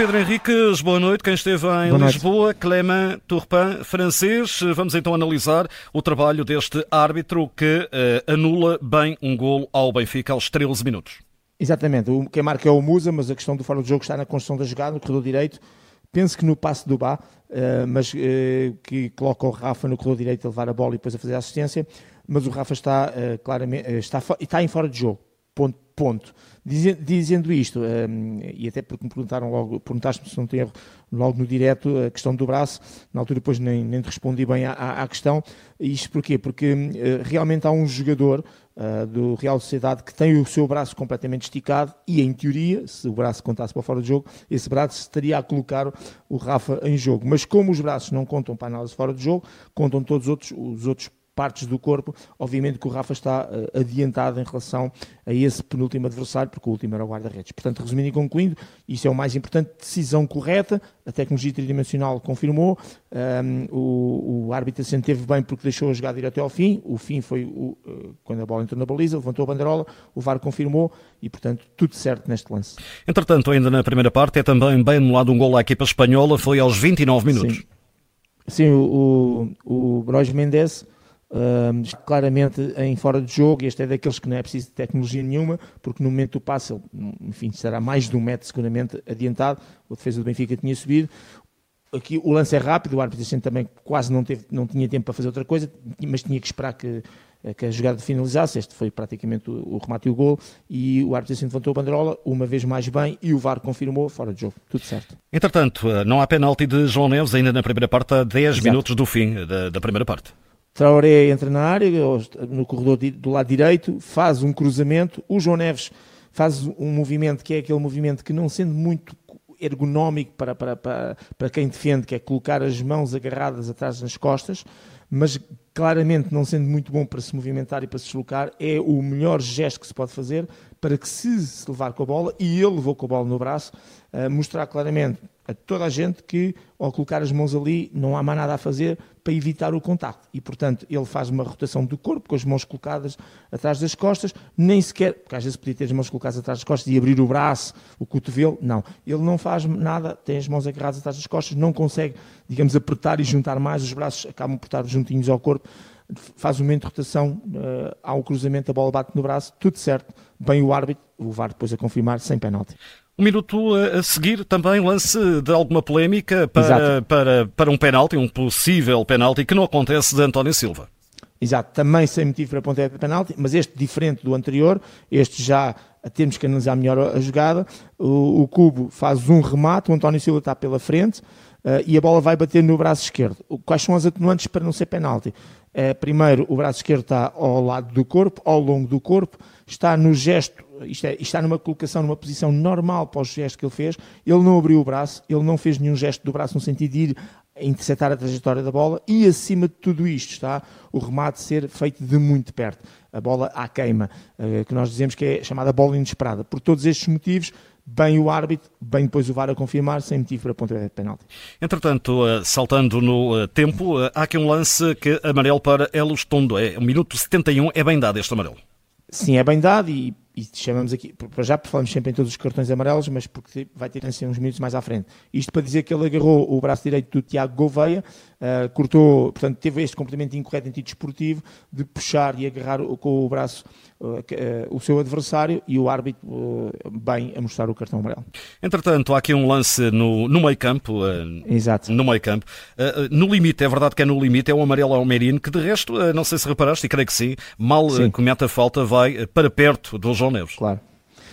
Pedro Henriques, boa noite. Quem esteve em boa Lisboa, noite. Clément Turpin, francês. Vamos então analisar o trabalho deste árbitro que uh, anula bem um gol ao Benfica aos 13 minutos. Exatamente. O, quem marca é o Musa, mas a questão do fora do jogo está na construção da jogada, no corredor direito. Penso que no passe do Bá, uh, mas uh, que coloca o Rafa no corredor direito a levar a bola e depois a fazer a assistência. Mas o Rafa está claramente está, está em fora de jogo. Ponto. ponto. Dizendo isto, um, e até porque me perguntaram logo, perguntaste-me se não tem erro, logo no direto, a questão do braço, na altura depois nem, nem respondi bem à, à, questão. Isto porquê? Porque uh, realmente há um jogador uh, do Real Sociedade que tem o seu braço completamente esticado e, em teoria, se o braço contasse para fora de jogo, esse braço estaria a colocar o Rafa em jogo. Mas como os braços não contam para a análise fora de jogo, contam todos os outros, os outros partes do corpo. Obviamente que o Rafa está uh, adiantado em relação a esse penúltimo adversário, porque o último era o guarda-redes. Portanto, resumindo e concluindo, isso é o mais importante, decisão correta, a tecnologia tridimensional confirmou, um, o, o árbitro se teve bem porque deixou a jogada ir até ao fim, o fim foi o, uh, quando a bola entrou na baliza, levantou a banderola, o VAR confirmou e, portanto, tudo certo neste lance. Entretanto, ainda na primeira parte, é também bem anulado um gol à equipa espanhola, foi aos 29 minutos. Sim, Sim o, o, o Brois Mendes Claramente em fora de jogo, este é daqueles que não é preciso de tecnologia nenhuma, porque no momento do passe, ele, enfim, será mais de um metro seguramente adiantado, a defesa do Benfica tinha subido, aqui o lance é rápido, o árbitro também quase não, teve, não tinha tempo para fazer outra coisa, mas tinha que esperar que, que a jogada finalizasse, este foi praticamente o, o remate e o gol, e o árbitro assim levantou a banderola, uma vez mais bem, e o VAR confirmou, fora de jogo, tudo certo. Entretanto, não há penalti de João Neves ainda na primeira parte, a 10 Exato. minutos do fim da, da primeira parte. Traoré entra na área, no corredor do lado direito, faz um cruzamento. O João Neves faz um movimento que é aquele movimento que, não sendo muito ergonómico para, para, para, para quem defende, que é colocar as mãos agarradas atrás das costas, mas claramente não sendo muito bom para se movimentar e para se deslocar, é o melhor gesto que se pode fazer para que se, se levar com a bola, e ele levou com a bola no braço, uh, mostrar claramente a toda a gente que, ao colocar as mãos ali, não há mais nada a fazer para evitar o contacto. E, portanto, ele faz uma rotação do corpo, com as mãos colocadas atrás das costas, nem sequer, porque às vezes podia ter as mãos colocadas atrás das costas e abrir o braço, o cotovelo, não. Ele não faz nada, tem as mãos agarradas atrás das costas, não consegue, digamos, apertar e juntar mais, os braços acabam por estar juntinhos ao corpo, faz um momento de rotação, uh, há um cruzamento, a bola bate no braço, tudo certo, bem o árbitro, o VAR depois a confirmar, sem penalti. Um minuto a seguir, também lance de alguma polémica para, para, para um penalti, um possível penalti, que não acontece de António Silva. Exato, também sem motivo para pontapé de penalti, mas este diferente do anterior, este já temos que analisar melhor a jogada, o, o Cubo faz um remate, o António Silva está pela frente uh, e a bola vai bater no braço esquerdo. Quais são as atenuantes para não ser penalti? Uh, primeiro, o braço esquerdo está ao lado do corpo, ao longo do corpo, está no gesto é, está numa colocação, numa posição normal para o gesto que ele fez, ele não abriu o braço, ele não fez nenhum gesto do braço no sentido de ir interceptar a trajetória da bola e acima de tudo isto está o remate ser feito de muito perto, a bola à queima, eh, que nós dizemos que é chamada bola inesperada. Por todos estes motivos, bem o árbitro, bem depois o VAR a confirmar, sem motivo para ponta de penalti. Entretanto, eh, saltando no eh, tempo, há aqui um lance que amarelo para Elos Tondo, é o minuto 71, é bem dado este amarelo. Sim, é bem dado e e chamamos aqui, para já falamos sempre em todos os cartões amarelos, mas porque vai ter assim uns minutos mais à frente. Isto para dizer que ele agarrou o braço direito do Tiago Gouveia, uh, cortou, portanto, teve este complemento incorreto em título esportivo de puxar e agarrar com o braço uh, uh, o seu adversário e o árbitro bem a mostrar o cartão amarelo. Entretanto, há aqui um lance no, no meio campo. Exato. No meio campo. no limite, é verdade que é no limite, é o amarelo ao Merino, que de resto, não sei se reparaste, e creio que sim, mal sim. comete a falta, vai para perto do João Neves. Claro.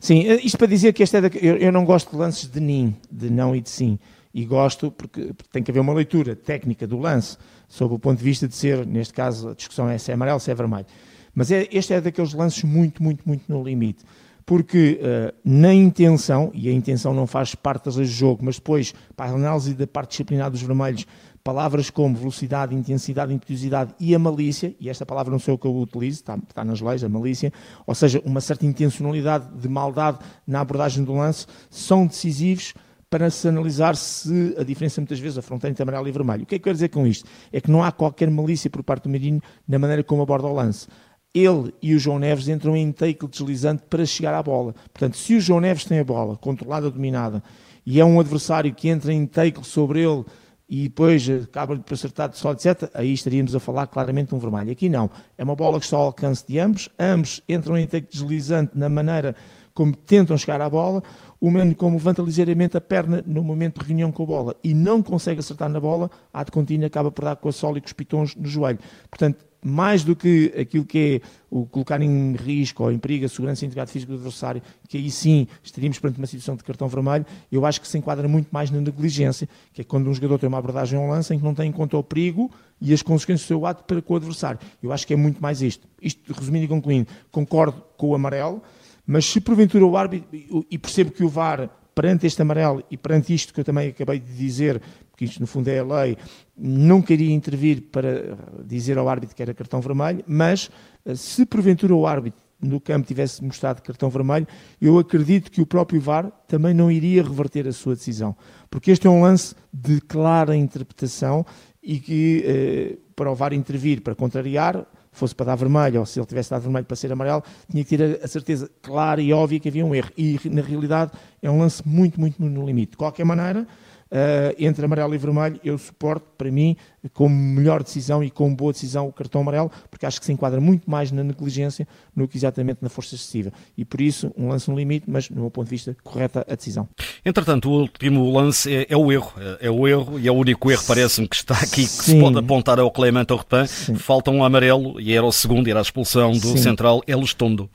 Sim, isto para dizer que este é da, eu, eu não gosto de lances de nim, de não e de sim e gosto porque tem que haver uma leitura técnica do lance sob o ponto de vista de ser, neste caso, a discussão é se é amarelo, se é vermelho. Mas é, este é daqueles lances muito, muito, muito no limite. Porque uh, na intenção, e a intenção não faz parte das leis do jogo, mas depois, para a análise da parte disciplinar dos vermelhos, palavras como velocidade, intensidade, impetuosidade e a malícia, e esta palavra não sei o que eu utilizo, está, está nas leis, a malícia, ou seja, uma certa intencionalidade de maldade na abordagem do lance, são decisivos para se analisar se a diferença muitas vezes a fronteira entre amarelo e vermelho. O que é que eu quero dizer com isto? É que não há qualquer malícia por parte do Marinho na maneira como aborda o lance. Ele e o João Neves entram em take deslizante para chegar à bola. Portanto, se o João Neves tem a bola controlada, dominada, e é um adversário que entra em take sobre ele e depois acaba de acertar de sol, etc., aí estaríamos a falar claramente de um vermelho. Aqui não. É uma bola que está ao alcance de ambos, ambos entram em take deslizante na maneira como tentam chegar à bola, o Mano como levanta ligeiramente a perna no momento de reunião com a bola e não consegue acertar na bola, a de contínuo acaba por dar com a sola e com os pitons no joelho. Portanto, mais do que aquilo que é o colocar em risco ou em perigo a segurança e integridade física do adversário, que aí sim estaríamos perante uma situação de cartão vermelho, eu acho que se enquadra muito mais na negligência, que é quando um jogador tem uma abordagem ao lance em que não tem em conta o perigo e as consequências do seu ato para com o adversário. Eu acho que é muito mais isto. Isto, resumindo e concluindo, concordo com o amarelo, mas se porventura o árbitro, e percebo que o VAR, perante este amarelo e perante isto que eu também acabei de dizer, porque isto no fundo é a lei, não queria intervir para dizer ao árbitro que era cartão vermelho, mas eh, se porventura o árbitro no campo tivesse mostrado cartão vermelho, eu acredito que o próprio VAR também não iria reverter a sua decisão. Porque este é um lance de clara interpretação e que, eh, para o VAR intervir, para contrariar, fosse para dar vermelho, ou se ele tivesse dado vermelho para ser amarelo, tinha que ter a certeza clara e óbvia que havia um erro. E, na realidade, é um lance muito, muito no limite. De qualquer maneira, Uh, entre amarelo e vermelho, eu suporto, para mim, como melhor decisão e como boa decisão, o cartão amarelo, porque acho que se enquadra muito mais na negligência do que exatamente na força excessiva. E por isso, um lance no limite, mas, no meu ponto de vista, correta a decisão. Entretanto, o último lance é, é o erro. É, é o erro e é o único erro, parece-me, que está aqui, que Sim. se pode apontar ao Clement Orpin. Falta um amarelo e era o segundo, era a expulsão do Sim. central El Estondo.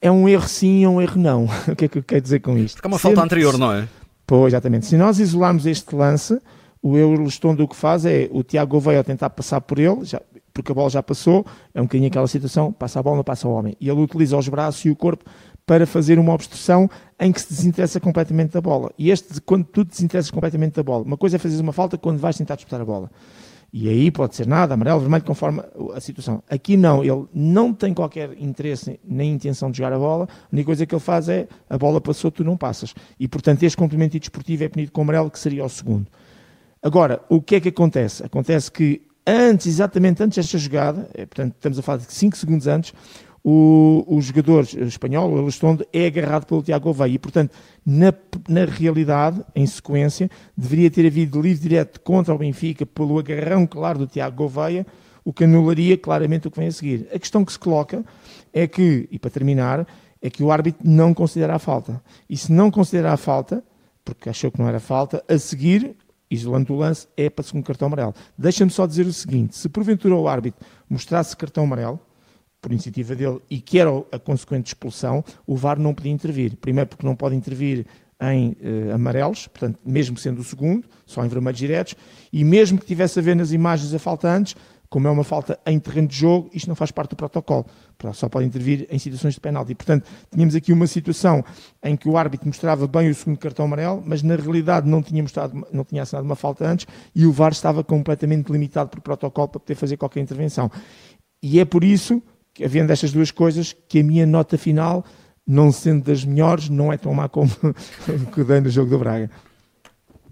É um erro sim, é um erro não. o que é que eu quero dizer com isto? Porque é uma falta anterior, não é? Pois, exatamente. Se nós isolarmos este lance, o Eurostondo o que faz é o Tiago veio tentar passar por ele, já, porque a bola já passou, é um bocadinho aquela situação, passa a bola, não passa o homem. E ele utiliza os braços e o corpo para fazer uma obstrução em que se desinteressa completamente da bola. E este, quando tu desinteressas completamente da bola, uma coisa é fazer uma falta quando vais tentar disputar a bola. E aí pode ser nada, amarelo, vermelho, conforme a situação. Aqui não, ele não tem qualquer interesse nem intenção de jogar a bola, a única coisa que ele faz é a bola passou, tu não passas. E portanto este complemento desportivo é punido com amarelo, que seria o segundo. Agora, o que é que acontece? Acontece que antes, exatamente antes desta jogada, é, portanto estamos a falar de 5 segundos antes, o, o jogador espanhol, o Elistondo, é agarrado pelo Tiago Gouveia e, portanto, na, na realidade, em sequência, deveria ter havido livre direto contra o Benfica pelo agarrão claro do Tiago Gouveia, o que anularia claramente o que vem a seguir. A questão que se coloca é que, e para terminar, é que o árbitro não considera a falta. E se não considera a falta, porque achou que não era falta, a seguir, isolando o lance, é para segundo cartão amarelo. Deixa-me só dizer o seguinte: se porventura o árbitro mostrasse cartão amarelo, por iniciativa dele e que era a consequente expulsão, o VAR não podia intervir. Primeiro porque não pode intervir em uh, amarelos, portanto, mesmo sendo o segundo, só em vermelhos diretos, e mesmo que tivesse a ver nas imagens a falta antes, como é uma falta em terreno de jogo, isto não faz parte do protocolo. Só pode intervir em situações de penalti. Portanto, tínhamos aqui uma situação em que o árbitro mostrava bem o segundo cartão amarelo, mas na realidade não tinha, mostrado, não tinha assinado uma falta antes e o VAR estava completamente limitado por protocolo para poder fazer qualquer intervenção. E é por isso havendo estas duas coisas, que a minha nota final, não sendo das melhores, não é tão má como que dei no jogo do Braga.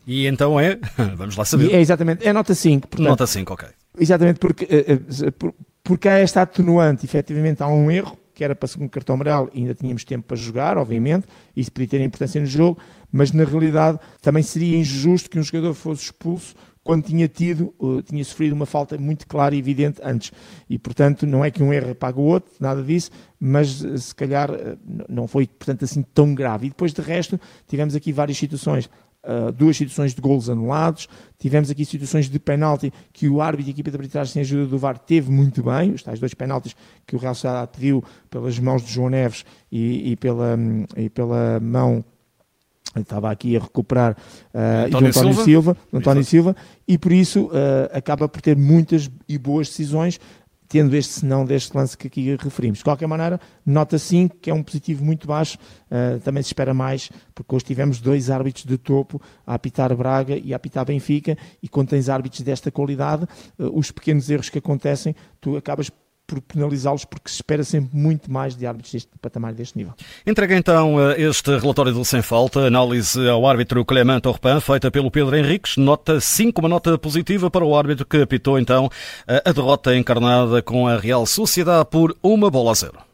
E então é, vamos lá saber. é exatamente, é nota 5. Portanto, nota 5, ok. Exatamente, porque, eh, eh, porque há esta atenuante, efetivamente há um erro, que era para segundo cartão amarelo, e ainda tínhamos tempo para jogar, obviamente, isso podia ter importância no jogo, mas na realidade também seria injusto que um jogador fosse expulso quando tinha tido, uh, tinha sofrido uma falta muito clara e evidente antes. E, portanto, não é que um erro paga o outro, nada disso, mas uh, se calhar uh, não foi, portanto, assim tão grave. E depois, de resto, tivemos aqui várias situações. Duas situações de golos anulados, tivemos aqui situações de penalti que o árbitro e a equipa de arbitragem sem ajuda do VAR teve muito bem, os tais dois penaltis que o Real Sociedade pediu pelas mãos de João Neves e, e, pela, e pela mão estava aqui a recuperar uh, António, António Silva, Silva António Silva, e por isso uh, acaba por ter muitas e boas decisões, tendo este senão deste lance que aqui referimos. De qualquer maneira, nota 5, que é um positivo muito baixo, uh, também se espera mais, porque hoje tivemos dois árbitros de topo a apitar Braga e a apitar Benfica, e quando tens árbitros desta qualidade, os pequenos erros que acontecem, tu acabas por penalizá-los, porque se espera sempre muito mais de árbitros deste patamar, deste nível. Entrega então eh, este relatório do Sem Falta, análise ao árbitro Clement Orpan, feita pelo Pedro Henriques, nota 5, uma nota positiva para o árbitro que apitou então a derrota encarnada com a Real Sociedade por uma bola a zero.